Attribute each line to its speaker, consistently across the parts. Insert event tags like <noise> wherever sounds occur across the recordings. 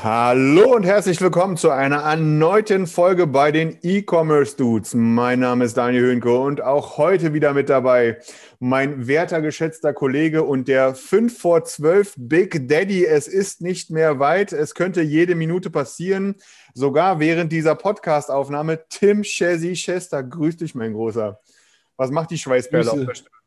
Speaker 1: Hallo und herzlich willkommen zu einer erneuten Folge bei den E-Commerce Dudes. Mein Name ist Daniel Höhnke und auch heute wieder mit dabei mein werter, geschätzter Kollege und der 5 vor 12 Big Daddy. Es ist nicht mehr weit. Es könnte jede Minute passieren. Sogar während dieser Podcast-Aufnahme. Tim Chessy Chester, grüß dich, mein Großer. Was macht die Schweißperle
Speaker 2: Grüße.
Speaker 1: auf der Stirn?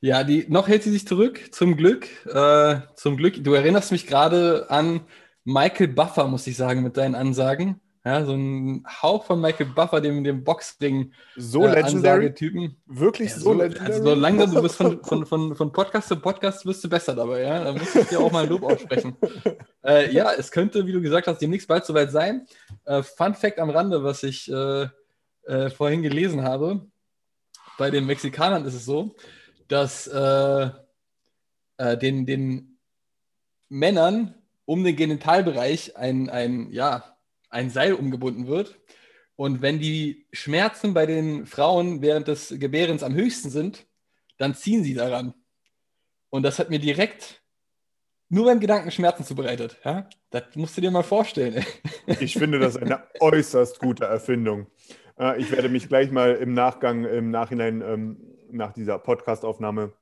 Speaker 2: Ja, die, noch hält sie sich zurück, zum Glück. Äh, zum Glück. Du erinnerst mich gerade an Michael Buffer, muss ich sagen, mit deinen Ansagen. Ja, so ein Hauch von Michael Buffer, dem, dem Boxring
Speaker 1: So legendary?
Speaker 2: Ansagetypen.
Speaker 1: Wirklich
Speaker 2: Ja,
Speaker 1: so,
Speaker 2: so,
Speaker 1: legendary?
Speaker 2: also so langsam, du bist von, von, von, <laughs> von Podcast zu Podcast wirst du besser dabei, ja. Da muss ich dir auch mal ein Lob aussprechen. äh, ja, es könnte, wie du gesagt hast, demnächst bald soweit sein. Äh, Fun Fact am Rande, was ich äh, äh, vorhin gelesen habe. Bei den Mexikanern ist es so, dass äh, äh, den, den Männern um den Genitalbereich ein, ein, ja, ein Seil umgebunden wird. Und wenn die Schmerzen bei den Frauen während des Gebärens am höchsten sind, dann ziehen sie daran. Und das hat mir direkt nur beim Gedanken Schmerzen zubereitet. Ja? Das musst du dir mal vorstellen. <laughs>
Speaker 1: Ich finde das eine äußerst gute Erfindung. Äh, Ich werde mich gleich mal im Nachgang, im Nachhinein, ähm, nach dieser Podcastaufnahme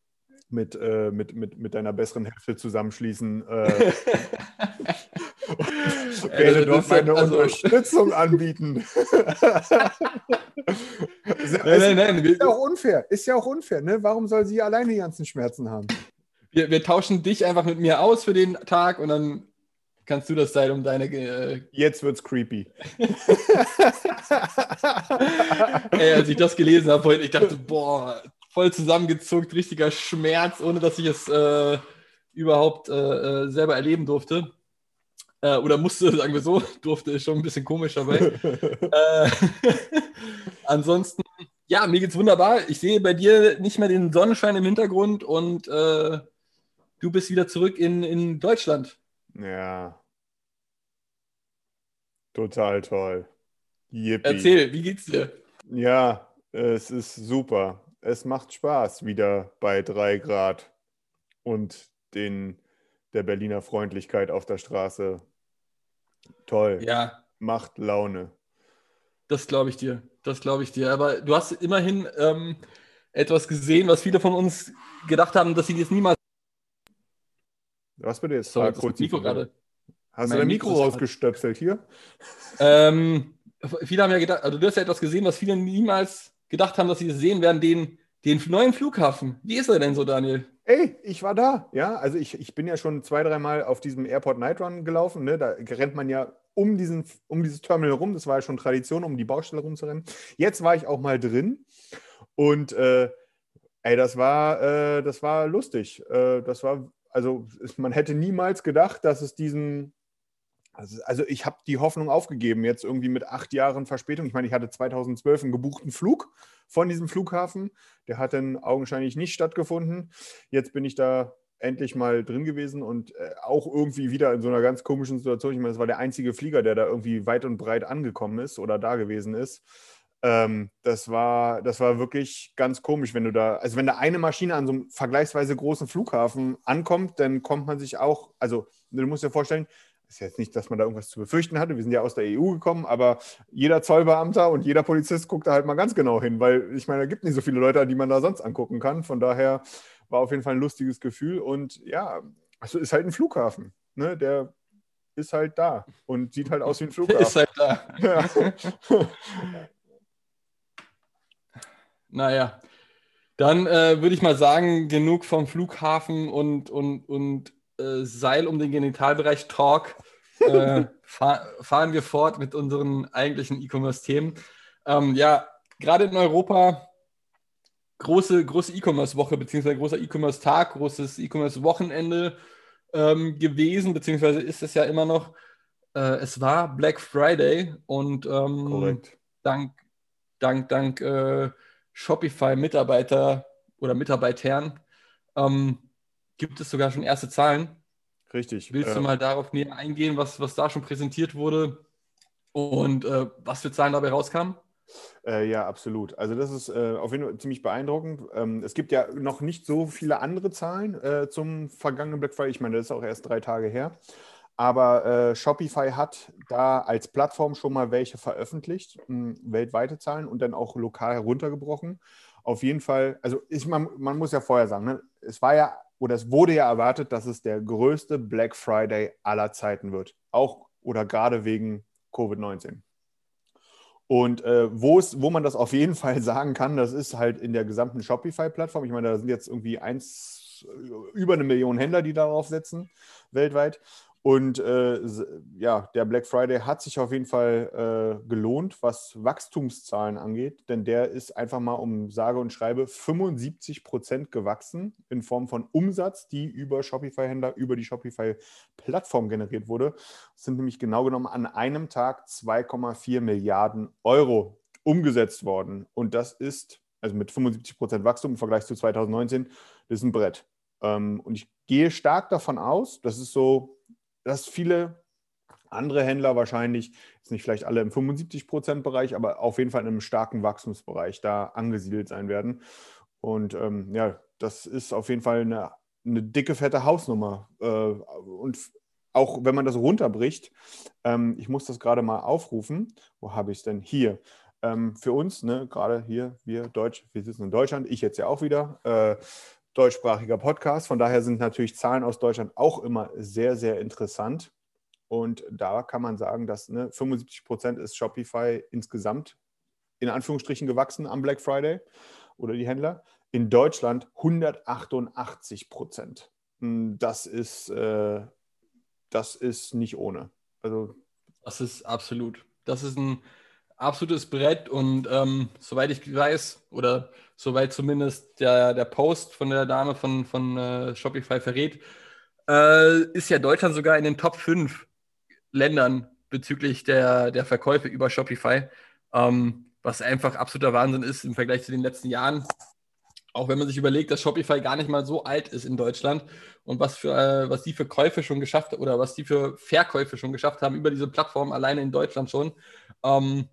Speaker 1: mit, äh, mit, mit, mit deiner besseren Hälfte zusammenschließen. Äh, <laughs> werde
Speaker 2: Also,
Speaker 1: dort meine
Speaker 2: also-
Speaker 1: Unterstützung <laughs> anbieten.
Speaker 2: Nein, nein, nein.
Speaker 1: Ist ja auch unfair. Ist ja auch unfair. Ne? Warum soll sie alleine die ganzen Schmerzen haben?
Speaker 2: wir, wir tauschen dich einfach mit mir aus für den Tag und dann kannst du das Seil um deine äh,
Speaker 1: Jetzt wird's creepy. <laughs>
Speaker 2: Ey, als ich das gelesen habe heute, ich dachte, boah, voll zusammengezuckt, richtiger Schmerz, ohne dass ich es äh, überhaupt äh, äh, selber erleben durfte. Äh, oder musste, <laughs> sagen wir so, durfte, ist schon ein bisschen komisch dabei. <laughs> äh, <laughs> ansonsten, ja, mir geht's wunderbar. Ich sehe bei dir nicht mehr den Sonnenschein im Hintergrund und äh, du bist wieder zurück in, in Deutschland.
Speaker 1: Ja. Total toll. Yippie.
Speaker 2: Erzähl, wie geht's dir?
Speaker 1: Ja, es ist super. Es macht Spaß wieder bei drei Grad und den, der Berliner Freundlichkeit auf der Straße. Toll.
Speaker 2: Ja,
Speaker 1: Macht Laune.
Speaker 2: Das glaube ich dir. Das glaube ich dir. Aber du hast immerhin ähm, etwas gesehen, was viele von uns gedacht haben, dass sie jetzt niemals.
Speaker 1: Was bitte jetzt?
Speaker 2: Sorry,
Speaker 1: Ah, kurz
Speaker 2: Mikro gerade.
Speaker 1: Hast
Speaker 2: mein
Speaker 1: du dein Mikro
Speaker 2: Mikro
Speaker 1: rausgestöpselt hier?
Speaker 2: Ähm, viele haben ja gedacht, also du hast ja etwas gesehen, was viele niemals gedacht haben, dass sie sehen werden, den, den neuen Flughafen. Wie ist er denn so, Daniel?
Speaker 1: Ey, ich war da. Ja, also ich, ich bin ja schon zwei, dreimal auf diesem Airport Night Run gelaufen. Ne? Da rennt man ja um, diesen, um dieses Terminal rum. Das war ja schon Tradition, um die Baustelle rumzurennen. Jetzt war ich auch mal drin und äh, ey, das war, äh, das war lustig. Äh, das war, also man hätte niemals gedacht, dass es diesen. Also, also ich habe die Hoffnung aufgegeben, jetzt irgendwie mit acht Jahren Verspätung. Ich meine, ich hatte 2012 einen gebuchten Flug von diesem Flughafen. Der hat dann augenscheinlich nicht stattgefunden. Jetzt bin ich da endlich mal drin gewesen und äh, auch irgendwie wieder in so einer ganz komischen Situation. Ich meine, es war der einzige Flieger, der da irgendwie weit und breit angekommen ist oder da gewesen ist. Ähm, das, war, das war wirklich ganz komisch, wenn du da, also wenn da eine Maschine an so einem vergleichsweise großen Flughafen ankommt, dann kommt man sich auch, also du musst dir vorstellen, ist jetzt nicht, dass man da irgendwas zu befürchten hatte. Wir sind ja aus der EU gekommen, aber jeder Zollbeamter und jeder Polizist guckt da halt mal ganz genau hin, weil ich meine, da gibt nicht so viele Leute, die man da sonst angucken kann. Von daher war auf jeden Fall ein lustiges Gefühl und ja, also ist halt ein Flughafen, ne? Der ist halt da und sieht halt aus wie ein <laughs>
Speaker 2: Der ist
Speaker 1: Flughafen.
Speaker 2: halt da.
Speaker 1: Ja. <laughs>
Speaker 2: Naja. Dann äh, würde ich mal sagen, genug vom Flughafen und, und, und äh, Seil um den Genitalbereich Talk. Äh, <laughs> fahr, fahren wir fort mit unseren eigentlichen E-Commerce-Themen. Ähm, ja, gerade in Europa große, große E-Commerce-Woche, beziehungsweise großer E-Commerce-Tag, großes E-Commerce-Wochenende ähm, gewesen, beziehungsweise ist es ja immer noch. Äh, es war Black Friday und ähm, dank, dank, dank äh, Shopify-Mitarbeiter oder Mitarbeitern ähm, gibt es sogar schon erste Zahlen.
Speaker 1: Richtig.
Speaker 2: Willst du
Speaker 1: Äh,
Speaker 2: mal darauf näher eingehen, was, was da schon präsentiert wurde und äh, was für Zahlen dabei rauskamen?
Speaker 1: Äh, ja, absolut. Also das ist äh, auf jeden Fall ziemlich beeindruckend. Ähm, es gibt ja noch nicht so viele andere Zahlen äh, zum vergangenen Black Friday. Ich meine, das ist auch erst drei Tage her. Aber äh, Shopify hat da als Plattform schon mal welche veröffentlicht, mh, weltweite Zahlen und dann auch lokal heruntergebrochen. Auf jeden Fall, also ich, man, man muss ja vorher sagen, ne, es war ja oder es wurde ja erwartet, dass es der größte Black Friday aller Zeiten wird. Auch oder gerade wegen Covid-19. Und äh, wo, man das auf jeden <laughs> Fall sagen kann, das ist halt in der gesamten Shopify-Plattform. Ich meine, da sind jetzt irgendwie eins, über eine Million Händler, die darauf setzen, weltweit. Und äh, ja, der Black Friday hat sich auf jeden Fall äh, gelohnt, was Wachstumszahlen angeht, denn der ist einfach mal um sage und schreibe 75 Prozent gewachsen in Form von Umsatz, die über Shopify-Händler, über die Shopify-Plattform generiert wurde. Das sind nämlich genau genommen an einem Tag 2,4 Milliarden Euro umgesetzt worden. Und das ist, also mit 75 Prozent Wachstum im Vergleich zu 2019, das ist ein Brett. Ähm, und ich gehe stark davon aus, das ist so, dass viele andere Händler wahrscheinlich, jetzt nicht vielleicht alle im 75-Prozent-Bereich, aber auf jeden Fall in einem starken Wachstumsbereich da angesiedelt sein werden. Und ähm, ja, das ist auf jeden Fall eine, eine dicke, fette Hausnummer. Äh, und auch wenn man das runterbricht, ähm, ich muss das gerade mal aufrufen. Wo habe ich es denn? Hier. Ähm, für uns, ne, gerade hier, wir Deutsch, wir sitzen in Deutschland, ich jetzt ja auch wieder. Äh, deutschsprachiger Podcast. Von daher sind natürlich Zahlen aus Deutschland auch immer sehr, sehr interessant. Und da kann man sagen, dass ne, 75 Prozent ist Shopify insgesamt in Anführungsstrichen gewachsen am Black Friday oder die Händler. In Deutschland 188 Prozent. Das ist, äh, das ist nicht ohne. Also
Speaker 2: Das ist absolut. Das ist ein absolutes Brett und ähm, soweit ich weiß, oder soweit zumindest der, der Post von der Dame von, von äh, Shopify verrät, äh, ist ja Deutschland sogar in den Top 5 Ländern bezüglich der, der Verkäufe über Shopify, ähm, was einfach absoluter Wahnsinn ist im Vergleich zu den letzten Jahren. Auch wenn man sich überlegt, dass Shopify gar nicht mal so alt ist in Deutschland und was, für, äh, was die für Käufe schon geschafft oder was die für Verkäufe schon geschafft haben über diese Plattform alleine in Deutschland schon, ähm,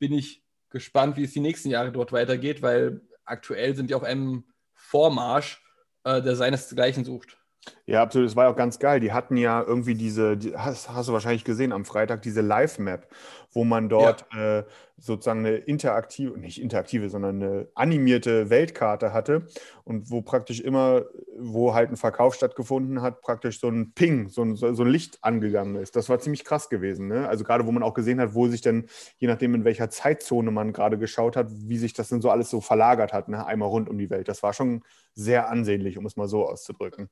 Speaker 2: bin ich gespannt, wie es die nächsten Jahre dort weitergeht, weil aktuell sind die auf einem Vormarsch, äh, der seinesgleichen sucht.
Speaker 1: Ja, absolut. Das war ja auch ganz geil. Die hatten ja irgendwie diese, die, hast, hast du wahrscheinlich gesehen am Freitag, diese Live-Map, wo man dort äh, sozusagen eine interaktive, nicht interaktive, sondern eine animierte Weltkarte hatte und wo praktisch immer, wo halt ein Verkauf stattgefunden hat, praktisch so ein Ping, so ein, so ein Licht angegangen ist. Das war ziemlich krass gewesen. Ne? Also gerade, wo man auch gesehen hat, wo sich denn, je nachdem, in welcher Zeitzone man gerade geschaut hat, wie sich das denn so alles so verlagert hat, ne? einmal rund um die Welt. Das war schon sehr ansehnlich, um es mal so auszudrücken.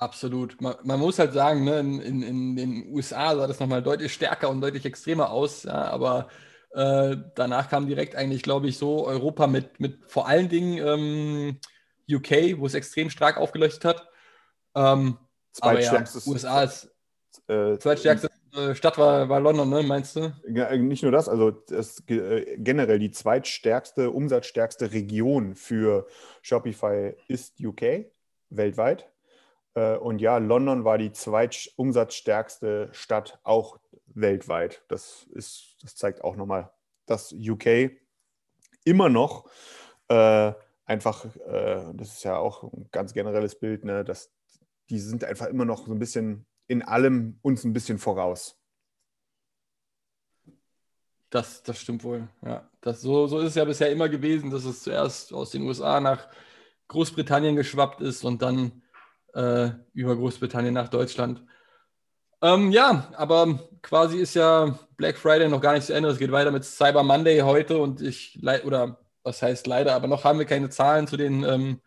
Speaker 2: Absolut. Man, man muss halt sagen, ne, in, in, den USA sah das nochmal deutlich stärker und deutlich extremer aus, ja, aber äh, danach kam direkt eigentlich, glaube ich, so Europa mit, mit vor allen Dingen ähm, UK, wo es extrem stark aufgeleuchtet hat. Ähm, aber ja, USA ist
Speaker 1: äh,
Speaker 2: zweitstärkste äh, Stadt war, war London, ne, meinst du?
Speaker 1: Äh, Nicht nur das, also das, äh, generell die zweitstärkste, umsatzstärkste Region für Shopify ist UK weltweit. Äh, Und ja, London war die zweitumsatzstärkste Stadt auch weltweit. Das, ist, das zeigt auch nochmal, dass UK immer noch äh, einfach, äh, das ist ja auch ein ganz generelles Bild, ne, dass die sind einfach immer noch so ein bisschen in allem uns ein bisschen voraus.
Speaker 2: Das, das stimmt wohl. Ja, das, so, so ist es ja bisher immer gewesen, dass es zuerst aus den USA nach Großbritannien geschwappt ist und dann äh, über Großbritannien nach Deutschland. Ähm, ja, aber quasi ist ja Black Friday noch gar nicht zu Ende. Es geht weiter mit Cyber Monday heute und ich, oder was heißt leider, aber noch haben wir keine Zahlen zu den, ähm,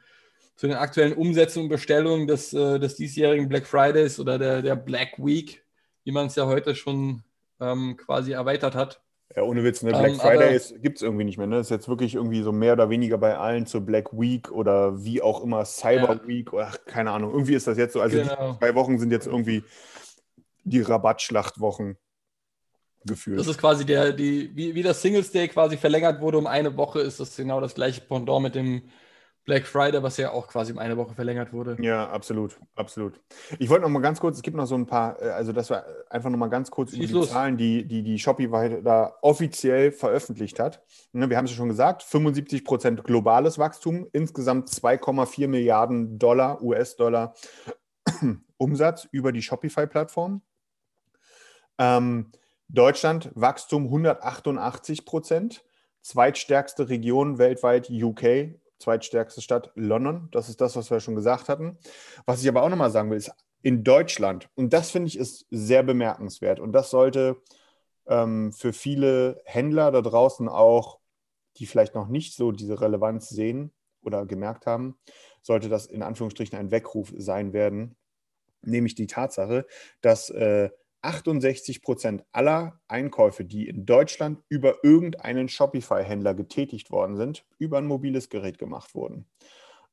Speaker 2: zu den aktuellen Umsätzen und Bestellungen des, äh, des diesjährigen Black Fridays oder der, der Black Week, wie man es ja heute schon ähm, quasi erweitert hat.
Speaker 1: Ja, ohne Witz, ne?
Speaker 2: Ähm,
Speaker 1: Black Friday
Speaker 2: aber-
Speaker 1: gibt es irgendwie nicht mehr. Ne? Das ist jetzt wirklich irgendwie so mehr oder weniger bei allen zur Black Week oder wie auch immer, Cyber
Speaker 2: Ja.
Speaker 1: Week oder ach, keine Ahnung. Irgendwie ist das jetzt so. Also
Speaker 2: Genau.
Speaker 1: die zwei Wochen sind jetzt irgendwie die Rabattschlachtwochen gefühlt.
Speaker 2: Das ist quasi der, die, wie, wie das Singles Day quasi verlängert wurde um eine Woche, ist das genau das gleiche Pendant mit dem Black Friday, was ja auch quasi um eine Woche verlängert wurde.
Speaker 1: Ja, absolut, absolut. Ich wollte noch mal ganz kurz, es gibt noch so ein paar, äh, also das war einfach noch mal ganz kurz über
Speaker 2: Schieß
Speaker 1: die
Speaker 2: los.
Speaker 1: Zahlen, die, die die Shopify da offiziell veröffentlicht hat. Ne, Wir haben es ja schon gesagt, 75 Prozent globales Wachstum, insgesamt 2,4 Milliarden Dollar, US-Dollar <clears throat> Umsatz über die Shopify-Plattform. Ähm, Deutschland Wachstum 188 Prozent, zweitstärkste Region weltweit UK, zweitstärkste Stadt London. Das ist das, was wir schon gesagt hatten. Was ich aber auch nochmal sagen will, ist in Deutschland, und das finde ich ist sehr bemerkenswert, und das sollte ähm, für viele Händler da draußen auch, die vielleicht noch nicht so diese Relevanz sehen oder gemerkt haben, sollte das in Anführungsstrichen ein Weckruf sein werden, nämlich die Tatsache, dass äh, 68 Prozent aller Einkäufe, die in Deutschland über irgendeinen Shopify-Händler getätigt worden sind, über ein mobiles Gerät gemacht wurden.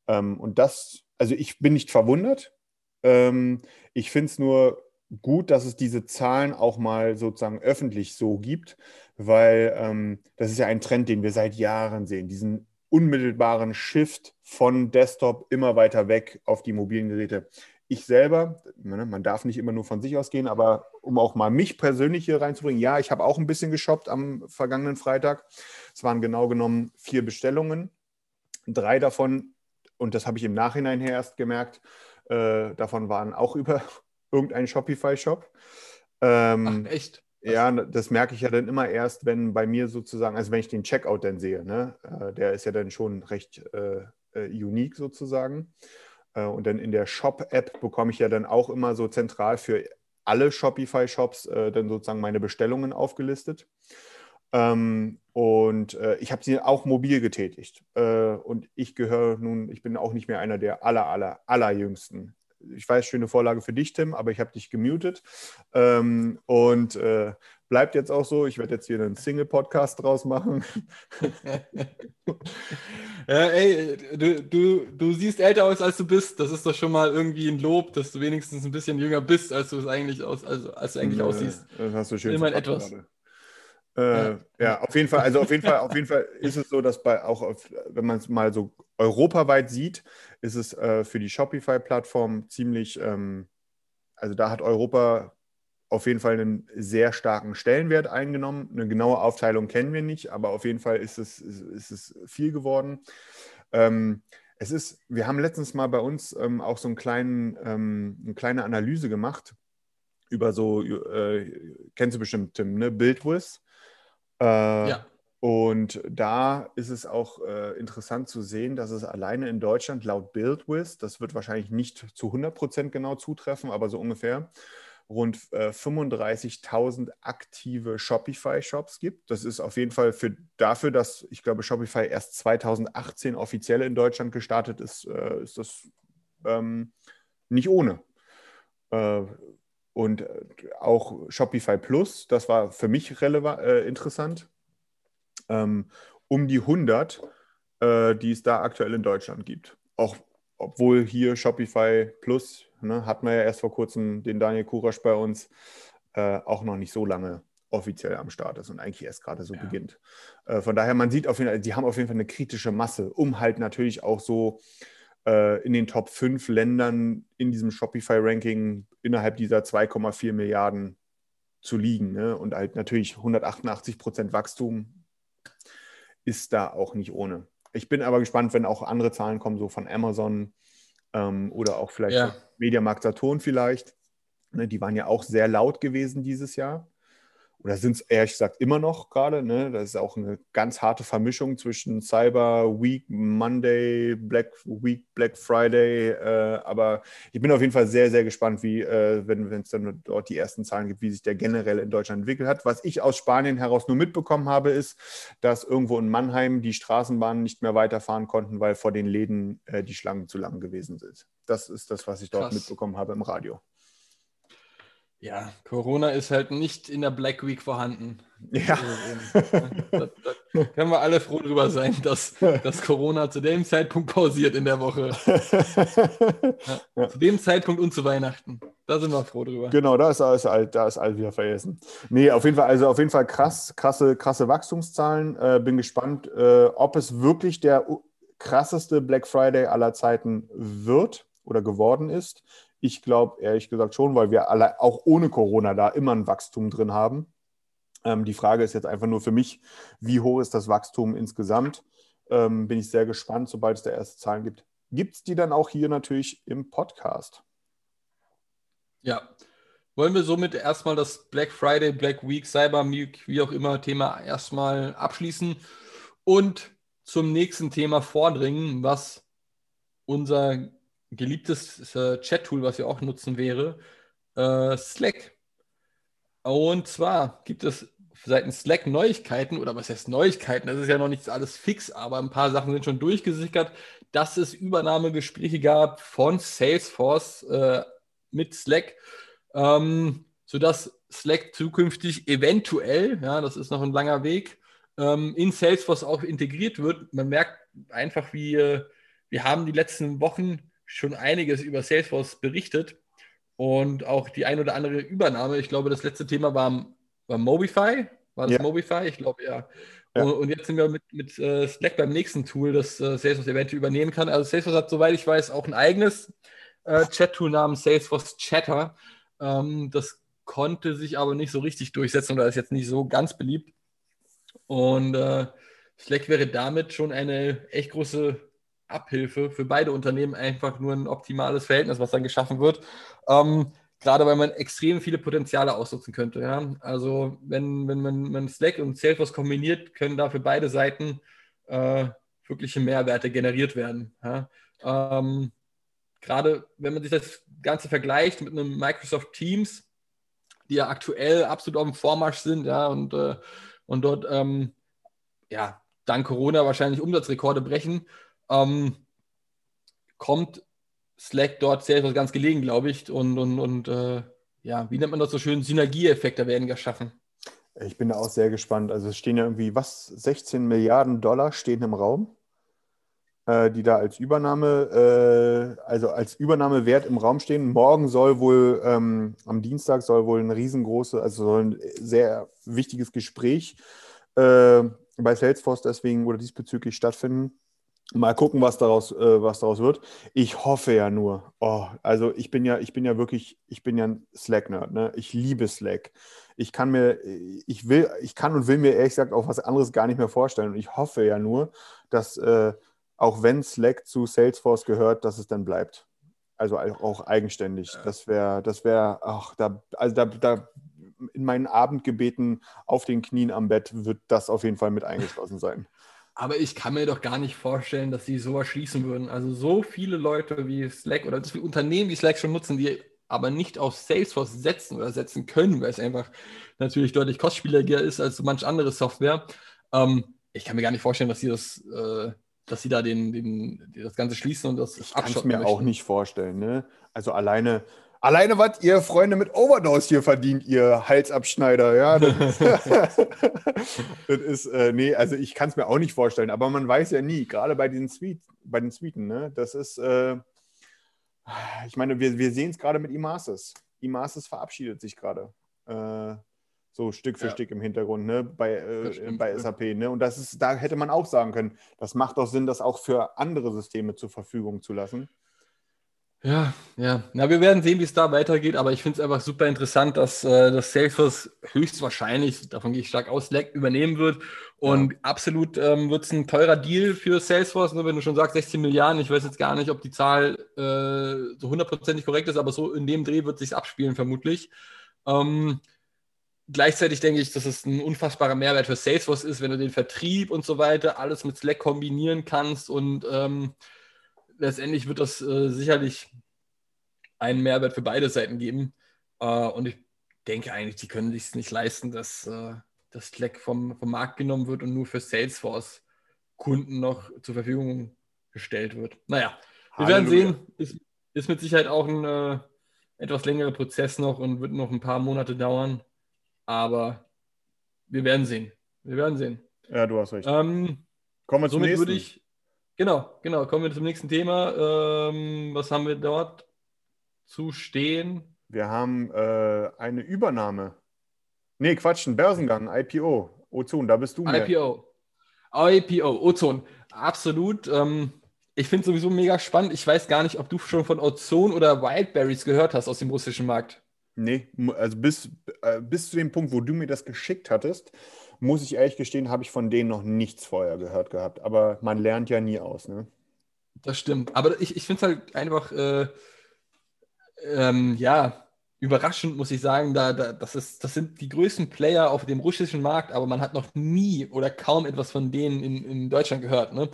Speaker 1: Ähm, und das, also ich bin nicht verwundert. Ähm, ich finde es nur gut, dass es diese Zahlen auch mal sozusagen öffentlich so gibt, weil ähm, das ist ja ein Trend, den wir seit Jahren sehen, diesen unmittelbaren Shift von Desktop immer weiter weg auf die mobilen Geräte ich selber, ne, man darf nicht immer nur von sich ausgehen, aber um auch mal mich persönlich hier reinzubringen, ja, ich habe auch ein bisschen geshoppt am vergangenen Freitag. Es waren genau genommen vier Bestellungen. Drei davon, und das habe ich im Nachhinein her erst gemerkt, äh, davon waren auch über <laughs> irgendeinen Shopify-Shop. Ähm,
Speaker 2: Ach, echt?
Speaker 1: ja, das merke ich ja dann immer erst, wenn bei mir sozusagen, also wenn ich den Checkout dann sehe, ne? Äh, der ist ja dann schon recht äh, äh, unique sozusagen. Äh, und dann in der Shop-App bekomme ich ja dann auch immer so zentral für alle Shopify-Shops äh, dann sozusagen meine Bestellungen aufgelistet. Ähm, und äh, ich habe sie auch mobil getätigt. Äh, und ich gehöre nun, ich bin auch nicht mehr einer der aller, aller, allerjüngsten. Ich weiß, schöne Vorlage für dich, Tim, aber ich habe dich gemutet. Ähm, und äh, bleibt jetzt auch so. Ich werde jetzt hier einen Single-Podcast draus machen. <laughs>
Speaker 2: Ja, ey, du, du, du siehst älter aus, als du bist. Das ist doch schon mal irgendwie ein Lob, dass du wenigstens ein bisschen jünger bist, als du es eigentlich aus, also als du eigentlich
Speaker 1: Äh,
Speaker 2: aussiehst.
Speaker 1: Das hast du schön
Speaker 2: Immerhin etwas.
Speaker 1: Äh, ja. auf jeden Fall, also auf jeden Fall, auf jeden Fall ist es so, dass bei auch auf, wenn man es mal so europaweit sieht, ist es äh, für die Shopify-Plattform ziemlich, ähm, also da hat Europa auf jeden Fall einen sehr starken Stellenwert eingenommen. Eine genaue Aufteilung kennen wir nicht, aber auf jeden Fall ist es, ist, es viel geworden. Ähm, es ist, wir haben letztens mal bei uns ähm, auch so einen kleinen, ähm, eine kleine Analyse gemacht über so, äh, kennst du bestimmt, Tim, ne? BuildWiz. Äh,
Speaker 2: Ja.
Speaker 1: Und da ist es auch äh, interessant zu sehen, dass es alleine in Deutschland laut BuildWiz, das wird wahrscheinlich nicht zu 100% genau zutreffen, aber so ungefähr, rund äh, 35.000 aktive Shopify-Shops gibt. Das ist auf jeden Fall für, dafür, dass ich glaube, Shopify erst 2018 offiziell in Deutschland gestartet ist, äh, ist das ähm, nicht ohne. Äh, und äh, auch Shopify Plus, das war für mich relevant, äh, interessant, ähm, um die 100, äh, die es da aktuell in Deutschland gibt. Auch obwohl hier Shopify Plus, ne, hatten wir ja erst vor kurzem den Daniel Kurasch bei uns, äh, auch noch nicht so lange offiziell am Start ist und eigentlich erst gerade so
Speaker 2: Ja.
Speaker 1: beginnt. Äh, von daher, man sieht auf jeden Fall, die haben auf jeden Fall eine kritische Masse, um halt natürlich auch so äh, in den Top 5 Ländern in diesem Shopify-Ranking innerhalb dieser 2,4 Milliarden zu liegen. Ne? Und halt natürlich 188 Prozent Wachstum ist da auch nicht ohne. Ich bin aber gespannt, wenn auch andere Zahlen kommen, so von Amazon ähm, oder auch vielleicht
Speaker 2: Ja.
Speaker 1: Mediamarkt Saturn vielleicht. Ne, die waren ja auch sehr laut gewesen dieses Jahr. Oder sind es ehrlich gesagt immer noch gerade. Ne? Das ist auch eine ganz harte Vermischung zwischen Cyber Week, Monday, Black Week, Black Friday. Äh, aber ich bin auf jeden Fall sehr, sehr gespannt, wie, äh, wenn es dann dort die ersten Zahlen gibt, wie sich der generell in Deutschland entwickelt hat. Was ich aus Spanien heraus nur mitbekommen habe, ist, dass irgendwo in Mannheim die Straßenbahnen nicht mehr weiterfahren konnten, weil vor den Läden äh, die Schlangen zu lang gewesen sind. Das ist das, was ich dort
Speaker 2: Krass.
Speaker 1: mitbekommen habe im Radio.
Speaker 2: Ja, Corona ist halt nicht in der Black Week vorhanden.
Speaker 1: Ja.
Speaker 2: Da, da können wir alle froh drüber sein, dass, dass Corona zu dem Zeitpunkt pausiert in der Woche. Ja, zu dem Zeitpunkt und zu Weihnachten. Da sind wir froh drüber.
Speaker 1: Genau, da ist alles alt, da ist alles wieder vergessen. Nee, auf jeden Fall, also auf jeden Fall krass, krasse, krasse Wachstumszahlen. Äh, bin gespannt, äh, ob es wirklich der krasseste Black Friday aller Zeiten wird oder geworden ist. Ich glaube ehrlich gesagt schon, weil wir alle auch ohne Corona da immer ein Wachstum drin haben. Ähm, die Frage ist jetzt einfach nur für mich, wie hoch ist das Wachstum insgesamt? Ähm, bin ich sehr gespannt, sobald es da erste Zahlen gibt. Gibt es die dann auch hier natürlich im Podcast?
Speaker 2: Ja. Wollen wir somit erstmal das Black Friday, Black Week, Cyber Week, wie auch immer, Thema erstmal abschließen und zum nächsten Thema vordringen, was unser geliebtes äh, Chat-Tool, was wir auch nutzen, wäre äh, Slack. Und zwar gibt es seitens Slack Neuigkeiten, oder was heißt Neuigkeiten? Das ist ja noch nicht alles fix, aber ein paar Sachen sind schon durchgesickert, dass es Übernahmegespräche gab von Salesforce äh, mit Slack, ähm, sodass Slack zukünftig eventuell, ja, das ist noch ein langer Weg, ähm, in Salesforce auch integriert wird. Man merkt einfach, wie äh, wir haben die letzten Wochen schon einiges über Salesforce berichtet und auch die ein oder andere Übernahme. Ich glaube, das letzte Thema war, war Mobify. War das
Speaker 1: Ja.
Speaker 2: Mobify? Ich glaube, ja.
Speaker 1: Ja.
Speaker 2: Und, und jetzt sind wir mit, mit äh, Slack beim nächsten Tool, das äh, Salesforce eventuell übernehmen kann. Also Salesforce hat, soweit ich weiß, auch ein eigenes äh, Chat-Tool namens Salesforce Chatter. Ähm, das konnte sich aber nicht so richtig durchsetzen oder ist jetzt nicht so ganz beliebt. Und äh, Slack wäre damit schon eine echt große Abhilfe für beide Unternehmen, einfach nur ein optimales Verhältnis, was dann geschaffen wird. Ähm, gerade weil man extrem viele Potenziale ausnutzen könnte. Ja? Also wenn, wenn man, man Slack und Salesforce kombiniert, können da für beide Seiten äh, wirkliche Mehrwerte generiert werden. Ja? Ähm, gerade wenn man sich das Ganze vergleicht mit einem Microsoft Teams, die ja aktuell absolut auf dem Vormarsch sind, ja, und, äh, und dort ähm, ja, dank Corona wahrscheinlich Umsatzrekorde brechen, ähm, kommt Slack dort Salesforce ganz gelegen, glaube ich. Und, und, und äh, ja, wie nennt man das so schön? Synergieeffekte werden geschaffen.
Speaker 1: Ich bin da auch sehr gespannt. Also es stehen ja irgendwie, was, 16 Milliarden Dollar stehen im Raum, äh, die da als Übernahme, äh, also als Übernahmewert im Raum stehen. Morgen soll wohl, ähm, am Dienstag soll wohl ein riesengroßes, also soll ein sehr wichtiges Gespräch äh, bei Salesforce deswegen oder diesbezüglich stattfinden. Mal gucken, was daraus, äh, was daraus wird. Ich hoffe ja nur. Oh, also ich bin ja, ich bin ja wirklich, ich bin ja ein Slack-Nerd. Ne? Ich liebe Slack. Ich kann mir, ich will, ich kann und will mir ehrlich gesagt auch was anderes gar nicht mehr vorstellen. Und ich hoffe ja nur, dass äh, auch wenn Slack zu Salesforce gehört, dass es dann bleibt. Also auch auch eigenständig. Das wäre, das wäre, ach, da, also da, da in meinen Abendgebeten auf den Knien am Bett wird das auf jeden Fall mit eingeschlossen sein.
Speaker 2: Aber ich kann mir doch gar nicht vorstellen, dass sie sowas schließen würden. Also so viele Leute wie Slack oder so viele Unternehmen, die Slack schon nutzen, die aber nicht auf Salesforce setzen oder setzen können, weil es einfach natürlich deutlich kostspieliger ist als so manch andere Software. Ähm, ich kann mir gar nicht vorstellen, dass sie das, äh, dass sie da den, den, das Ganze schließen und das
Speaker 1: Ich kann es mir auch
Speaker 2: möchten.
Speaker 1: nicht vorstellen. Ne? Also alleine, alleine was ihr Freunde mit Overdose hier verdient, ihr Halsabschneider. Ja, das, <laughs> <laughs> das ist, äh, nee, also ich kann es mir auch nicht vorstellen, aber man weiß ja nie, gerade bei den Suite, bei den Suiten, ne? Das ist, äh, ich meine, wir, wir sehen es gerade mit Imasis. Imasis verabschiedet sich gerade. Äh, so Stück für
Speaker 2: Ja.
Speaker 1: Stück im Hintergrund, ne? Bei, äh,
Speaker 2: stimmt,
Speaker 1: bei. SAP, ne? Und das ist, da hätte man auch sagen können, das macht doch Sinn, das auch für andere Systeme zur Verfügung zu lassen.
Speaker 2: Ja, ja. Na, wir werden sehen, wie es da weitergeht, aber ich finde es einfach super interessant, dass äh, das Salesforce höchstwahrscheinlich, davon gehe ich stark aus, Slack übernehmen wird. Und absolut ähm, wird es ein teurer Deal für Salesforce, nur wenn du schon sagst 16 Milliarden. Ich weiß jetzt gar nicht, ob die Zahl äh, so hundertprozentig korrekt ist, aber so in dem Dreh wird sich abspielen, vermutlich. Ähm, gleichzeitig denke ich, dass es ein unfassbarer Mehrwert für Salesforce ist, wenn du den Vertrieb und so weiter alles mit Slack kombinieren kannst und ähm, letztendlich wird das äh, sicherlich einen Mehrwert für beide Seiten geben. Äh, und ich denke eigentlich, die können sich nicht leisten, dass äh, das Slack vom, vom Markt genommen wird und nur für Salesforce-Kunden noch zur Verfügung gestellt wird. Naja, wir werden
Speaker 1: Halleluja.
Speaker 2: sehen. Ist, ist mit Sicherheit auch ein, äh, etwas längere Prozess noch und wird noch ein paar Monate dauern. Aber wir werden sehen. Wir werden sehen.
Speaker 1: Ja, du hast recht.
Speaker 2: Ähm,
Speaker 1: Kommen wir zum nächsten.
Speaker 2: ich, genau, genau, kommen wir zum nächsten Thema. Ähm, was haben wir dort zu stehen?
Speaker 1: Wir haben äh, eine Übernahme. Nee, Quatsch, ein Börsengang, IPO. Ozon, da bist du mehr.
Speaker 2: IPO. IPO, Ozon. Absolut. Ähm, ich finde es sowieso mega spannend. Ich weiß gar nicht, ob du schon von Ozon oder Wildberries gehört hast aus dem russischen Markt.
Speaker 1: Nee, also bis, äh, bis zu dem Punkt, wo du mir das geschickt hattest, muss ich ehrlich gestehen, habe ich von denen noch nichts vorher gehört gehabt. Aber man lernt ja nie aus, ne?
Speaker 2: Das stimmt. Aber ich, ich finde es halt einfach, äh, ähm, ja, überraschend, muss ich sagen. Da, da, das, ist, das sind die größten Player auf dem russischen Markt, aber man hat noch nie oder kaum etwas von denen in, in Deutschland gehört. Ne?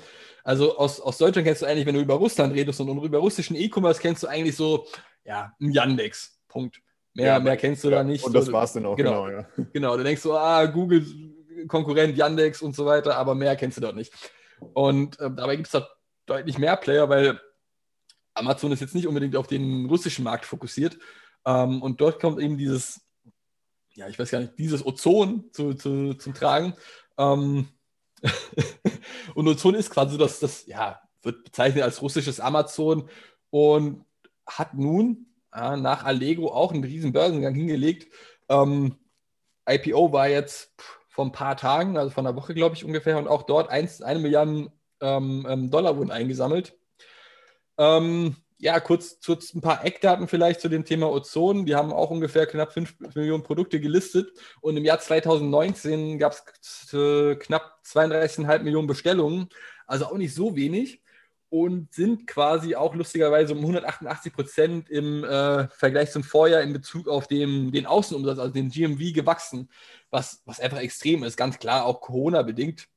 Speaker 2: Also aus, aus Deutschland kennst du eigentlich, wenn du über Russland redest und über russischen E-Commerce kennst du eigentlich so, ja, ein Yandex. Punkt. Mehr,
Speaker 1: Ja,
Speaker 2: mehr kennst du
Speaker 1: ja,
Speaker 2: da nicht.
Speaker 1: Und das
Speaker 2: So,
Speaker 1: war's dann auch,
Speaker 2: genau.
Speaker 1: genau, ja.
Speaker 2: Genau, du denkst so, ah, Google, Konkurrent, Yandex und so weiter, aber mehr kennst du dort nicht. Und äh, dabei gibt es da deutlich mehr Player, weil Amazon ist jetzt nicht unbedingt auf den russischen Markt fokussiert. Ähm, und dort kommt eben dieses, ja, ich weiß gar nicht, dieses Ozon zu, zu, zum Tragen. Ähm, <laughs> und Ozon ist quasi das, das, ja, wird bezeichnet als russisches Amazon und hat nun äh, nach Allegro auch einen riesen Börsengang hingelegt. Ähm, IPO war jetzt pff, vor ein paar Tagen, also vor einer Woche, glaube ich, ungefähr, und auch dort 1, eine Milliarde ähm, ähm, Dollar wurden eingesammelt. Ähm, ja, kurz, kurz ein paar Eckdaten vielleicht zu dem Thema Ozon. Die haben auch ungefähr knapp 5 Millionen Produkte gelistet und im Jahr 2019 gab es äh, knapp 32,5 Millionen Bestellungen, also auch nicht so wenig und sind quasi auch lustigerweise um 188 Prozent im äh, Vergleich zum Vorjahr in Bezug auf den, den Außenumsatz, also den GMV, gewachsen, was, was einfach extrem ist, ganz klar auch Corona-bedingt.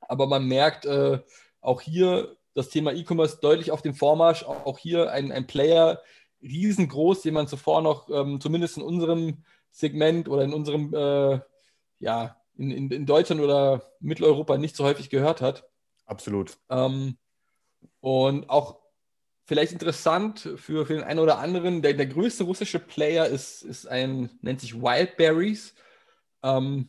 Speaker 2: Aber man merkt äh, auch hier das Thema E-Commerce deutlich auf dem Vormarsch, auch hier ein, ein Player riesengroß, den man zuvor noch ähm, zumindest in unserem Segment oder in unserem, äh, ja, in, in, in Deutschland oder Mitteleuropa nicht so häufig gehört hat.
Speaker 1: Absolut.
Speaker 2: Ähm, und auch vielleicht interessant für, für den einen oder anderen, der, der größte russische Player ist, ist ein, nennt sich Wildberries. Ähm,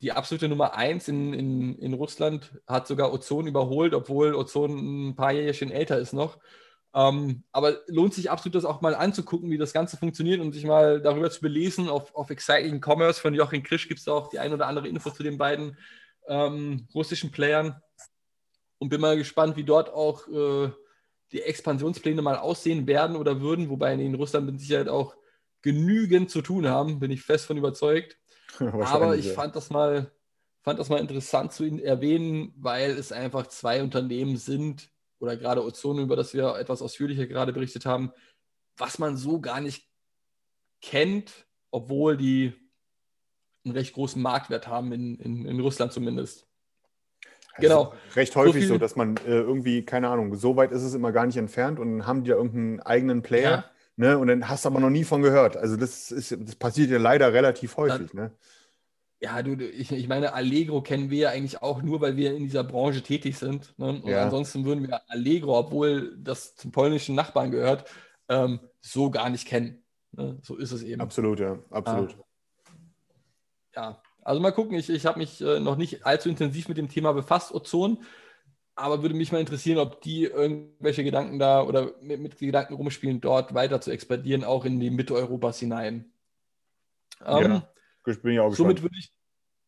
Speaker 2: die absolute Nummer 1 in, in, in Russland hat sogar Ozon überholt, obwohl Ozon ein paar Jährchen älter ist noch. Ähm, aber lohnt sich absolut, das auch mal anzugucken, wie das Ganze funktioniert und sich mal darüber zu belesen. Auf, auf Exciting Commerce von Joachim Krisch gibt es auch die ein oder andere Info zu den beiden ähm, russischen Playern. Und bin mal gespannt, wie dort auch äh, die Expansionspläne mal aussehen werden oder würden, wobei in Russland mit Sicherheit auch genügend zu tun haben, bin ich fest von überzeugt. <laughs> Aber ich fand das mal, fand das mal interessant zu erwähnen, weil es einfach zwei Unternehmen sind, oder gerade Ozone, über das wir etwas ausführlicher gerade berichtet haben, was man so gar nicht kennt, obwohl die einen recht großen Marktwert haben, in, in, in Russland zumindest. Genau.
Speaker 1: Es ist Recht häufig
Speaker 2: viel-
Speaker 1: so, dass man äh, irgendwie, keine Ahnung, so weit ist es immer gar nicht entfernt und dann haben die ja irgendeinen eigenen Player,
Speaker 2: Ja.
Speaker 1: ne? Und dann hast du aber noch nie von gehört. Also das ist, das passiert ja leider relativ häufig, ne?
Speaker 2: Ja, du, ich, ich meine, Allegro kennen wir ja eigentlich auch nur, weil wir in dieser Branche tätig sind. Ne? Und
Speaker 1: Ja.
Speaker 2: ansonsten würden wir Allegro, obwohl das zum polnischen Nachbarn gehört, ähm, so gar nicht kennen. Ne? So ist es eben.
Speaker 1: Absolut, ja, absolut.
Speaker 2: Ja, also mal gucken. Ich, ich habe mich äh, noch nicht allzu intensiv mit dem Thema befasst, Ozon, aber würde mich mal interessieren, ob die irgendwelche Gedanken da oder mit, mit Gedanken rumspielen, dort weiter zu expandieren, auch in die Mitte Europas hinein. Ähm,
Speaker 1: Ja. Ich bin ja auch
Speaker 2: Somit würde ich,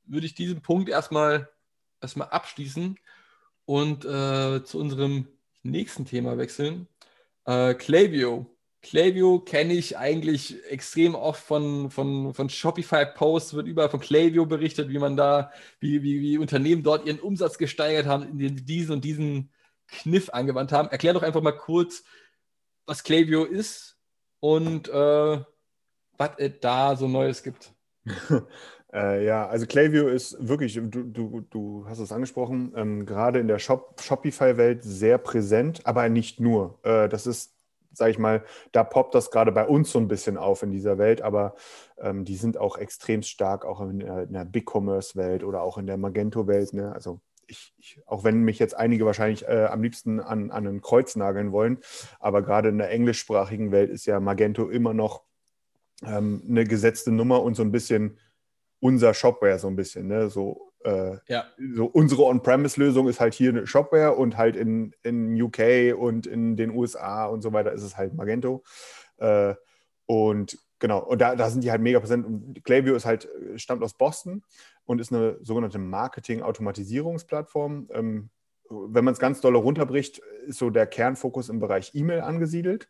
Speaker 2: würde ich diesen Punkt erstmal, erstmal abschließen und äh, zu unserem nächsten Thema wechseln. Äh, Klaviyo. Klaviyo kenne ich eigentlich extrem oft von, von, von Shopify-Posts, wird überall von Klaviyo berichtet, wie man da, wie, wie, wie Unternehmen dort ihren Umsatz gesteigert haben, indem sie diesen und diesen Kniff angewandt haben. Erklär doch einfach mal kurz, was Klaviyo ist und äh, was es da so Neues gibt. <laughs>
Speaker 1: Äh, ja, also Klaviyo ist wirklich, du, du, du hast es angesprochen, ähm, gerade in der Shop Shopify-Welt sehr präsent, aber nicht nur. Äh, das ist, sag ich mal, da poppt das gerade bei uns so ein bisschen auf in dieser Welt, aber ähm, die sind auch extrem stark auch in der, in der Big Commerce-Welt oder auch in der Magento-Welt. Ne? Also ich, ich, auch wenn mich jetzt einige wahrscheinlich äh, am liebsten an, an ein Kreuz nageln wollen, aber gerade in der englischsprachigen Welt ist ja Magento immer noch ähm, eine gesetzte Nummer und so ein bisschen unser Shopware, so ein bisschen, ne? So, äh,
Speaker 2: Ja.
Speaker 1: so unsere On-Premise-Lösung ist halt hier eine Shopware und halt in, in UK und in den USA und so weiter ist es halt Magento. Äh, und genau, und da, da sind die halt mega präsent. Und Klaviyo ist halt, stammt aus Boston und ist eine sogenannte Marketing-Automatisierungsplattform. Ähm, wenn man es ganz doll runterbricht, ist so der Kernfokus im Bereich E-Mail angesiedelt.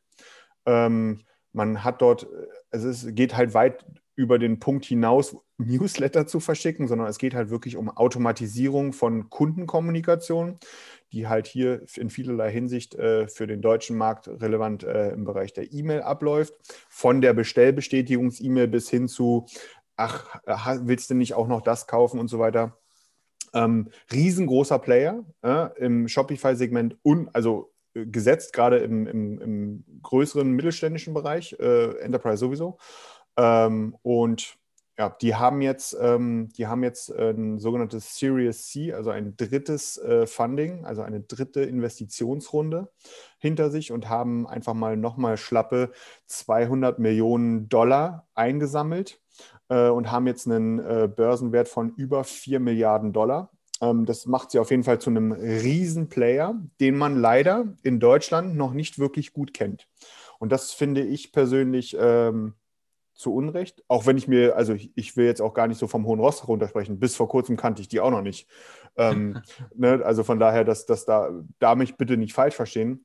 Speaker 1: Ähm, man hat dort, also es geht halt weit über den Punkt hinaus, Newsletter zu verschicken, sondern es geht halt wirklich um Automatisierung von Kundenkommunikation, die halt hier in vielerlei Hinsicht äh, für den deutschen Markt relevant äh, im Bereich der E-Mail abläuft. Von der Bestellbestätigungs-E-Mail bis hin zu, ach, willst du nicht auch noch das kaufen und so weiter. Ähm, riesengroßer Player äh, im Shopify-Segment und also äh, gesetzt, gerade im, im, im größeren mittelständischen Bereich, äh, Enterprise sowieso. Ähm, und ja, die haben jetzt, ähm, die haben jetzt ein sogenanntes Series C, also ein drittes äh, Funding, also eine dritte Investitionsrunde hinter sich und haben einfach mal nochmal schlappe 200 Millionen Dollar eingesammelt äh, und haben jetzt einen äh, Börsenwert von über 4 Milliarden Dollar. Ähm, das macht sie auf jeden Fall zu einem Riesenplayer, den man leider in Deutschland noch nicht wirklich gut kennt. Und das finde ich persönlich ähm, zu Unrecht, auch wenn ich mir, also ich, ich will jetzt auch gar nicht so vom hohen Ross runtersprechen, bis vor kurzem kannte ich die auch noch nicht. Ähm, <laughs> ne, also von daher, dass, dass da, da mich bitte nicht falsch verstehen.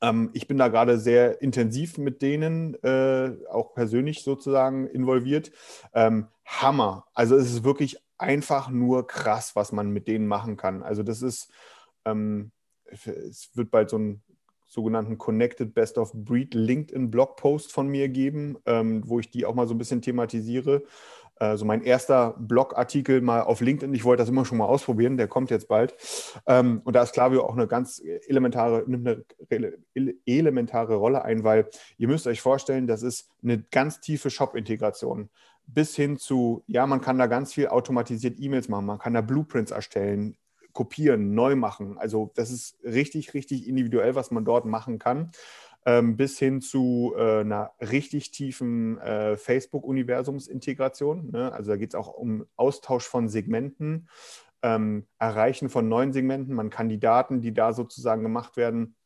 Speaker 1: Ähm, ich bin da gerade sehr intensiv mit denen, äh, auch persönlich sozusagen involviert. Ähm, Hammer. Also es ist wirklich einfach nur krass, was man mit denen machen kann. Also das ist, ähm, es wird bald so einen sogenannten Connected Best of Breed LinkedIn Blogpost von mir geben, ähm, wo ich die auch mal so ein bisschen thematisiere. Also mein erster Blogartikel mal auf LinkedIn, ich wollte das immer schon mal ausprobieren, der kommt jetzt bald. Ähm, und da ist Klaviyo auch eine ganz elementare, eine ele- ele- elementare Rolle ein, weil ihr müsst euch vorstellen, das ist eine ganz tiefe Shop-Integration. Bis hin zu, ja, man kann da ganz viel automatisiert E-Mails machen, man kann da Blueprints erstellen, kopieren, neu machen. Also das ist richtig, richtig individuell, was man dort machen kann. Ähm, bis hin zu äh, einer richtig tiefen äh, Facebook-Universumsintegration. Ne? Also da geht es auch um Austausch von Segmenten, ähm, Erreichen von neuen Segmenten. Man kann die Daten, die da sozusagen gemacht werden,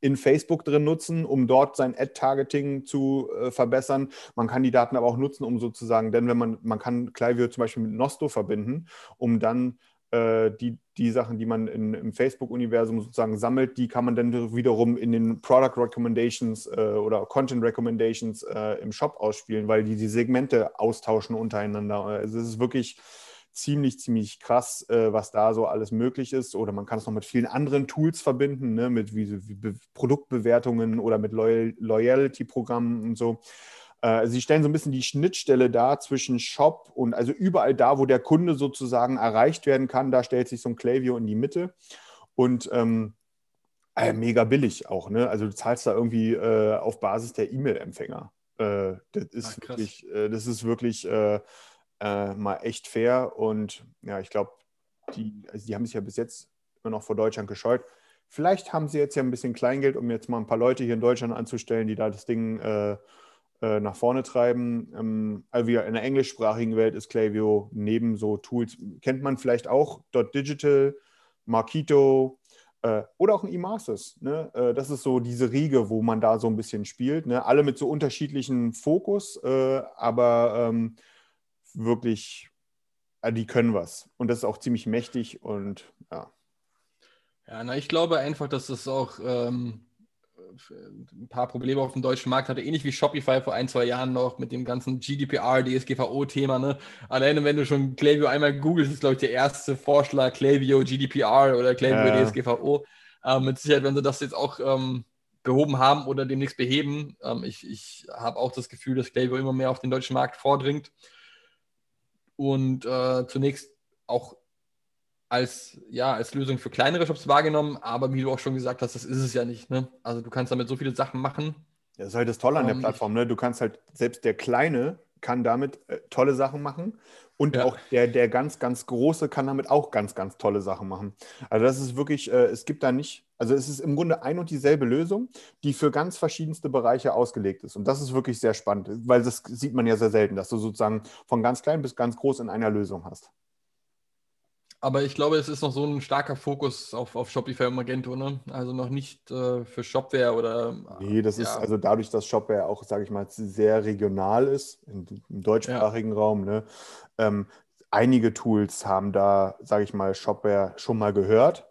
Speaker 1: in Facebook drin nutzen, um dort sein Ad-Targeting zu äh, verbessern. Man kann die Daten aber auch nutzen, um sozusagen, denn wenn man, man kann Klaviyo zum Beispiel mit Nosto verbinden, um dann die, die Sachen, die man in, im Facebook-Universum sozusagen sammelt, die kann man dann wiederum in den Product Recommendations äh, oder Content Recommendations äh, im Shop ausspielen, weil die die Segmente austauschen untereinander. Also es ist wirklich ziemlich, ziemlich krass, äh, was da so alles möglich ist. Oder man kann es noch mit vielen anderen Tools verbinden, ne, mit wie, wie Be Produktbewertungen oder mit Loyal Loyalty-Programmen und so. Äh, sie stellen so ein bisschen die Schnittstelle dar zwischen Shop und also überall da, wo der Kunde sozusagen erreicht werden kann, da stellt sich so ein Klaviyo in die Mitte. Und ähm, äh, mega billig auch, ne? Also du zahlst da irgendwie äh, auf Basis der E-Mail-Empfänger. Äh, das ist
Speaker 2: Ah, krass.
Speaker 1: wirklich, äh, das ist wirklich äh, mal echt fair. Und ja, ich glaube, die, also die haben sich ja bis jetzt immer noch vor Deutschland gescheut. Vielleicht haben sie jetzt ja ein bisschen Kleingeld, um jetzt mal ein paar Leute hier in Deutschland anzustellen, die da das Ding äh, nach vorne treiben. Ähm, also in der englischsprachigen Welt ist Klaviyo neben so Tools, kennt man vielleicht auch, Dot Digital, Markito äh, oder auch ein eMasters. Ne? Äh, das ist so diese Riege, wo man da so ein bisschen spielt. Ne? Alle mit so unterschiedlichen Fokus, äh, aber ähm, wirklich, äh, die können was. Und das ist auch ziemlich mächtig und ja.
Speaker 2: Ja, na, ich glaube einfach, dass es auch ähm, ein paar Probleme auf dem deutschen Markt hatte, ähnlich wie Shopify vor ein, zwei Jahren noch mit dem ganzen GDPR, DSGVO-Thema. Ne? Alleine, wenn du schon Klaviyo einmal googelst, ist, glaube ich, der erste Vorschlag Klaviyo GDPR oder Klaviyo
Speaker 1: Ja.
Speaker 2: DSGVO. Ähm, mit Sicherheit, wenn sie das jetzt auch ähm, behoben haben oder demnächst beheben, ähm, ich, ich habe auch das Gefühl, dass Klaviyo immer mehr auf den deutschen Markt vordringt und äh, zunächst auch als, ja, als Lösung für kleinere Shops wahrgenommen, aber wie du auch schon gesagt hast, das ist es ja nicht. Ne? Also du kannst damit so viele Sachen machen.
Speaker 1: Das ist halt das Tolle an der
Speaker 2: Ähm,
Speaker 1: Plattform. Ne? Du kannst halt, selbst der Kleine kann damit äh, tolle Sachen machen. Und
Speaker 2: Ja.
Speaker 1: auch der, der ganz, ganz Große kann damit auch ganz, ganz tolle Sachen machen. Also das ist wirklich, äh, es gibt da nicht, also es ist im Grunde ein und dieselbe Lösung, die für ganz verschiedenste Bereiche ausgelegt ist. Und das ist wirklich sehr spannend, weil das sieht man ja sehr selten, dass du sozusagen von ganz klein bis ganz groß in einer Lösung hast.
Speaker 2: Aber ich glaube, es ist noch so ein starker Fokus auf, auf Shopify und Magento, ne? Also noch nicht äh, für Shopware oder.
Speaker 1: Nee, das ist
Speaker 2: ja.
Speaker 1: also dadurch, dass Shopware auch, sage ich mal, sehr regional ist, im, im deutschsprachigen Raum. Ne? Ähm, einige Tools haben da, sage ich mal, Shopware schon mal gehört,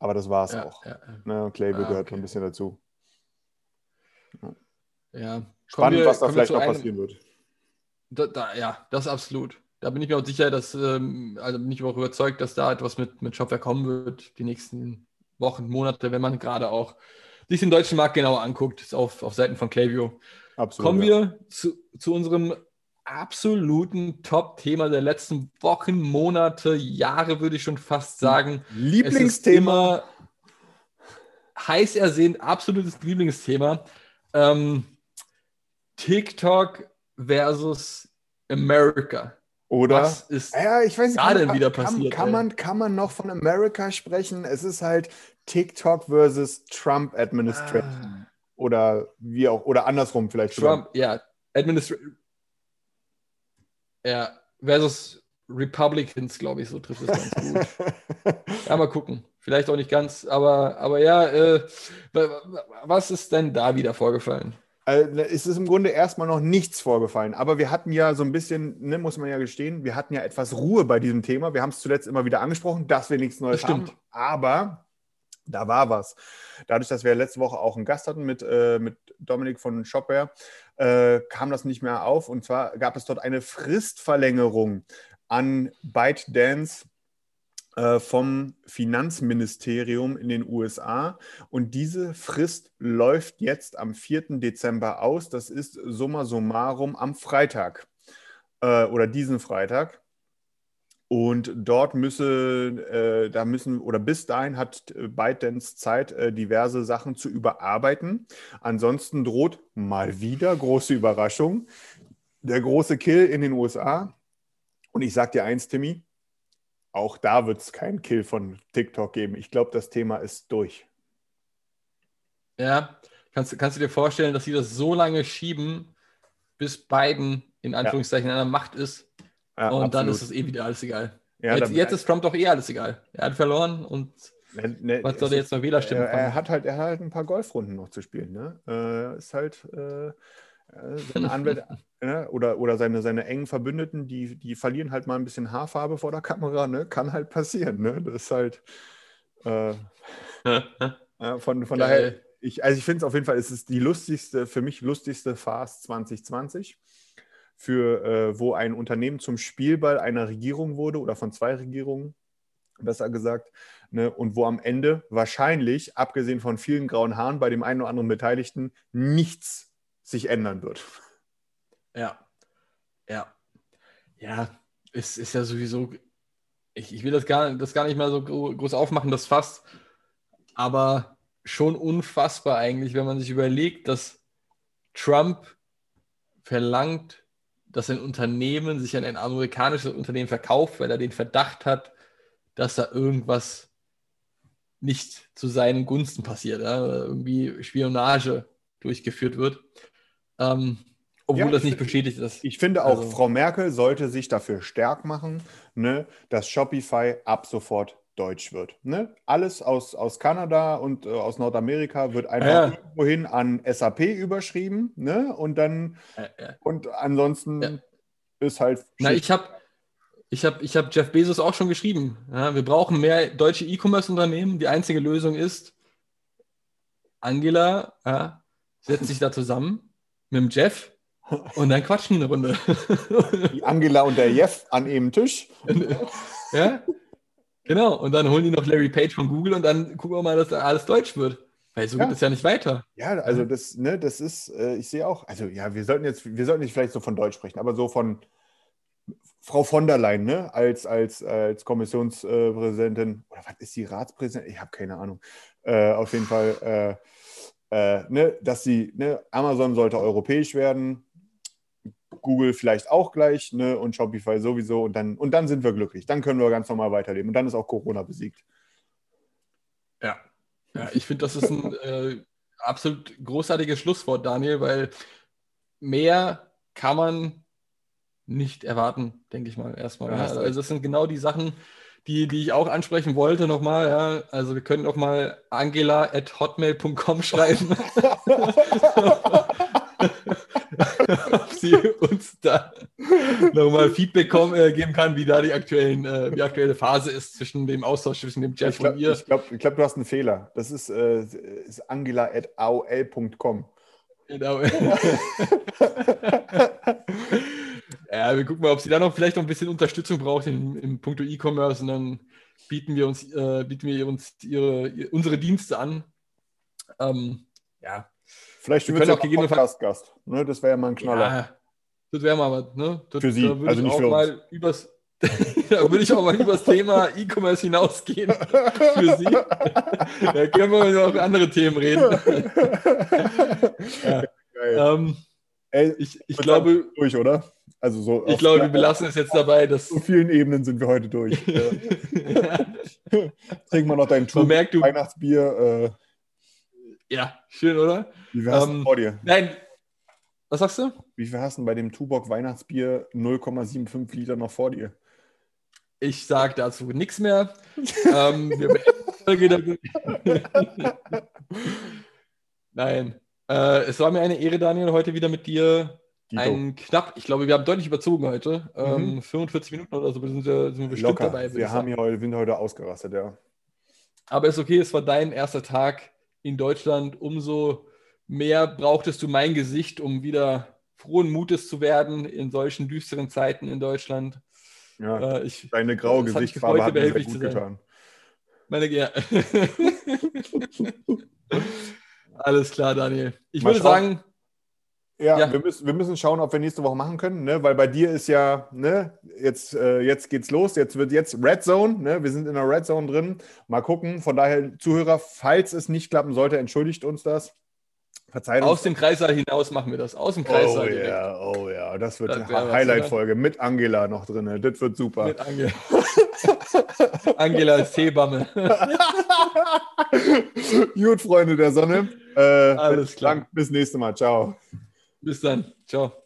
Speaker 1: aber das war es
Speaker 2: ja,
Speaker 1: auch.
Speaker 2: Ja,
Speaker 1: Ne? Und Clavel
Speaker 2: Ah,
Speaker 1: gehört
Speaker 2: okay.
Speaker 1: ein bisschen dazu.
Speaker 2: ja.
Speaker 1: Spannend,
Speaker 2: wir-
Speaker 1: was da vielleicht noch
Speaker 2: einem-
Speaker 1: passieren wird.
Speaker 2: Da, da, ja, das absolut. Da bin ich mir auch sicher, dass, ähm, also bin ich auch überzeugt, dass da etwas mit, mit Shopware kommen wird, die nächsten Wochen, Monate, wenn man gerade auch sich den deutschen Markt genauer anguckt, ist auf, auf Seiten von Klaviyo.
Speaker 1: Absolut.
Speaker 2: Kommen
Speaker 1: ja.
Speaker 2: wir zu, zu unserem absoluten Top-Thema der letzten Wochen, Monate, Jahre, würde ich schon fast sagen. Es ist
Speaker 1: Lieblingsthema.
Speaker 2: heiß ersehnt, absolutes Lieblingsthema. Ähm, TikTok versus America.
Speaker 1: Oder?
Speaker 2: Was ist
Speaker 1: Ja, ich weiß nicht,
Speaker 2: da
Speaker 1: kann,
Speaker 2: denn
Speaker 1: kann,
Speaker 2: wieder
Speaker 1: kann,
Speaker 2: passiert,
Speaker 1: kann,
Speaker 2: ey?
Speaker 1: man, kann man noch von America sprechen? Es ist halt TikTok versus Trump Administration. Oder wie auch, oder andersrum vielleicht sogar.
Speaker 2: Trump, ja, Administration. Ja, versus Republicans, glaube ich, so trifft es ganz gut. <laughs> Ja, mal gucken. Vielleicht auch nicht ganz, aber, aber ja, äh, wa- wa- was ist denn da wieder vorgefallen?
Speaker 1: Also, es ist im Grunde erstmal noch nichts vorgefallen, aber wir hatten ja so ein bisschen, ne, muss man ja gestehen, wir hatten ja etwas Ruhe bei diesem Thema. Wir haben es zuletzt immer wieder angesprochen, dass wir nichts Neues
Speaker 2: stimmt.
Speaker 1: haben. Aber da war was. Dadurch, dass wir letzte Woche auch einen Gast hatten mit, äh, mit Dominik von Shopware, äh, kam das nicht mehr auf. Und zwar gab es dort eine Fristverlängerung an ByteDance vom Finanzministerium in den USA. Und diese Frist läuft jetzt am 4. Dezember aus. Das ist summa summarum am Freitag äh, oder diesen Freitag. Und dort müsse, äh, da müssen, oder bis dahin hat äh, ByteDance Zeit, äh, diverse Sachen zu überarbeiten. Ansonsten droht mal wieder, große Überraschung, der große Kill in den USA. Und ich sag dir eins, Timmy, auch da wird es keinen Kill von TikTok geben. Ich glaube, das Thema ist durch.
Speaker 2: Ja, kannst, kannst du dir vorstellen, dass sie das so lange schieben, bis Biden in Anführungszeichen an der Macht ist
Speaker 1: Ja,
Speaker 2: und dann
Speaker 1: absolut.
Speaker 2: ist es eh wieder alles egal.
Speaker 1: Ja,
Speaker 2: jetzt,
Speaker 1: dann-
Speaker 2: jetzt ist Trump doch eh alles egal. Er hat verloren und
Speaker 1: Ne, ne,
Speaker 2: was soll er jetzt noch Wählerstimmen
Speaker 1: Er, er, hat halt, er hat halt ein paar Golfrunden noch zu spielen. Ne? Äh, ist halt äh, seine Anwälte <laughs> ne? oder, oder seine, seine engen Verbündeten, die, die verlieren halt mal ein bisschen Haarfarbe vor der Kamera. Ne? Kann halt passieren. Ne? Das ist halt äh, <laughs> äh, von, von
Speaker 2: Geil.
Speaker 1: daher. Ich, also ich finde es auf jeden Fall, es ist die lustigste, für mich lustigste Fast 2020, für äh, wo ein Unternehmen zum Spielball einer Regierung wurde oder von zwei Regierungen, besser gesagt, ne, und wo am Ende wahrscheinlich, abgesehen von vielen grauen Haaren bei dem einen oder anderen Beteiligten, nichts sich ändern wird.
Speaker 2: Ja. Ja. Ja, es ist ja sowieso. Ich, ich will das gar, das gar nicht mal so gro- groß aufmachen, das Fass. Aber schon unfassbar eigentlich, wenn man sich überlegt, dass Trump verlangt, dass ein Unternehmen sich an ein amerikanisches Unternehmen verkauft, weil er den Verdacht hat, dass da irgendwas nicht zu seinen Gunsten passiert, ja? irgendwie Spionage durchgeführt wird. Ähm, obwohl
Speaker 1: Ja,
Speaker 2: das
Speaker 1: ich
Speaker 2: nicht bestätigt ist.
Speaker 1: Ich finde auch,
Speaker 2: Also-
Speaker 1: Frau Merkel sollte sich dafür stark machen, ne, dass Shopify ab sofort deutsch wird. Ne? Alles aus, aus Kanada und äh, aus Nordamerika wird einfach
Speaker 2: Ja.
Speaker 1: irgendwohin an SAP überschrieben. Ne? Und dann,
Speaker 2: Äh, äh.
Speaker 1: und ansonsten
Speaker 2: Ja.
Speaker 1: ist halt.
Speaker 2: Na, ich habe ich hab, ich hab Jeff Bezos auch schon geschrieben. Ja, wir brauchen mehr deutsche E-Commerce-Unternehmen. Die einzige Lösung ist, Angela ja, setzt sich da zusammen mit dem Jeff und dann quatschen eine Runde.
Speaker 1: die Angela und der Jeff an einem Tisch.
Speaker 2: ja, genau. Und dann holen die noch Larry Page von Google und dann gucken wir mal, dass da alles deutsch wird. Weil so
Speaker 1: Ja.
Speaker 2: geht es ja nicht weiter.
Speaker 1: Ja, also das, ne, das ist, äh, ich sehe auch, also ja, wir sollten jetzt, wir sollten nicht vielleicht so von Deutsch sprechen, aber so von Frau von der Leyen, ne, als, als, als Kommissionspräsidentin, oder was ist die Ratspräsidentin? Ich habe keine Ahnung. Äh, auf jeden Fall, äh, äh, ne, dass sie, ne, Amazon sollte europäisch werden. Google vielleicht auch gleich ne? und Shopify sowieso. Und dann, und dann sind wir glücklich. Dann können wir ganz normal weiterleben. Und dann ist auch Corona besiegt.
Speaker 2: Ja. ja ich finde, das ist ein äh, absolut großartiges Schlusswort, Daniel, weil mehr kann man nicht erwarten, denke ich mal, erstmal.
Speaker 1: Ja, du
Speaker 2: also das sind genau die Sachen, die, die ich auch ansprechen wollte nochmal. Ja. Also wir können auch mal angela at hotmail.com schreiben, ob sie uns da nochmal Feedback kommen, äh, geben kann, wie da die, aktuellen, äh, die aktuelle Phase ist zwischen dem Austausch zwischen dem Jeff
Speaker 1: Ich glaube,
Speaker 2: und ihr.
Speaker 1: glaub, ich glaub, du hast einen Fehler. Das ist, äh, ist angela.aol.com.
Speaker 2: Genau. <laughs> ja, wir gucken mal, ob sie da noch vielleicht noch ein bisschen Unterstützung braucht im, im Punkto E-Commerce und dann bieten wir uns, äh, bieten wir uns ihre, ihr- unsere Dienste an. Ähm, ja.
Speaker 1: Vielleicht
Speaker 2: Wir
Speaker 1: wird es
Speaker 2: auch
Speaker 1: Podcast-Gast. Ne? Das wäre ja mal ein Knaller.
Speaker 2: ja, das wäre mal was, ne? Das,
Speaker 1: Für Sie, also
Speaker 2: ich
Speaker 1: nicht
Speaker 2: auch
Speaker 1: für uns.
Speaker 2: mal übers <laughs> da würde ich auch mal übers Thema E-Commerce hinausgehen <laughs> für Sie. Da können wir über noch andere Themen reden. <laughs> ja.
Speaker 1: Geil.
Speaker 2: ähm,
Speaker 1: Ey,
Speaker 2: ich, ich glaube,
Speaker 1: durch, oder? Also so
Speaker 2: ich glaube, wir belassen es jetzt dabei, dass
Speaker 1: auf vielen Ebenen sind wir heute durch. <laughs> Trink mal noch dein
Speaker 2: merkt, du,
Speaker 1: Weihnachtsbier. Äh,
Speaker 2: ja, schön, oder?
Speaker 1: wie viel hast du
Speaker 2: Ähm,
Speaker 1: vor dir?
Speaker 2: Nein, was sagst du?
Speaker 1: Wie viel hast du bei dem Tuborg Weihnachtsbier 0,75 Liter noch vor dir?
Speaker 2: Ich sage dazu nichts mehr. ähm. <laughs> <laughs> Nein, äh, es war mir eine Ehre, Daniel, heute wieder mit dir
Speaker 1: Dito.
Speaker 2: ein knapp, ich glaube, wir haben deutlich überzogen heute. Ähm,
Speaker 1: Mhm.
Speaker 2: 45 Minuten oder so sind wir, sind wir bestimmt
Speaker 1: Locker.
Speaker 2: dabei.
Speaker 1: wir haben hier heute, sind heute ausgerastet, ja.
Speaker 2: Aber ist okay, es war dein erster Tag in Deutschland. Umso mehr brauchtest du mein Gesicht, um wieder frohen Mutes zu werden in solchen düsteren Zeiten in Deutschland.
Speaker 1: ja.
Speaker 2: Äh, ich,
Speaker 1: Deine graue
Speaker 2: hat mich
Speaker 1: Gesichtsfarbe
Speaker 2: gefreut,
Speaker 1: hat mir gut getan.
Speaker 2: meine, ja. <laughs> Alles klar, Daniel. Ich
Speaker 1: Mal
Speaker 2: würde
Speaker 1: schauen.
Speaker 2: sagen,
Speaker 1: Ja,
Speaker 2: Ja.
Speaker 1: Wir, müssen, wir müssen schauen, ob wir nächste Woche machen können, ne? weil bei dir ist ja, ne, jetzt, äh, jetzt geht's los, jetzt wird jetzt Red Zone, ne? wir sind in der Red Zone drin. Mal gucken, von daher, Zuhörer, falls es nicht klappen sollte, entschuldigt uns das. Verzeiht
Speaker 2: aus
Speaker 1: uns.
Speaker 2: dem Kreissaal hinaus machen wir das. Aus dem
Speaker 1: Oh
Speaker 2: Kreissaal direkt.
Speaker 1: ja, oh ja, das wird
Speaker 2: Das
Speaker 1: eine Highlight-Folge mit Angela noch drin, das wird super.
Speaker 2: Mit Angela. <laughs> Angela als Hebamme. <laughs>
Speaker 1: Gut, Freunde der Sonne. Äh,
Speaker 2: Alles klar.
Speaker 1: Bis nächste Mal, ciao.
Speaker 2: Bis dann. Ciao.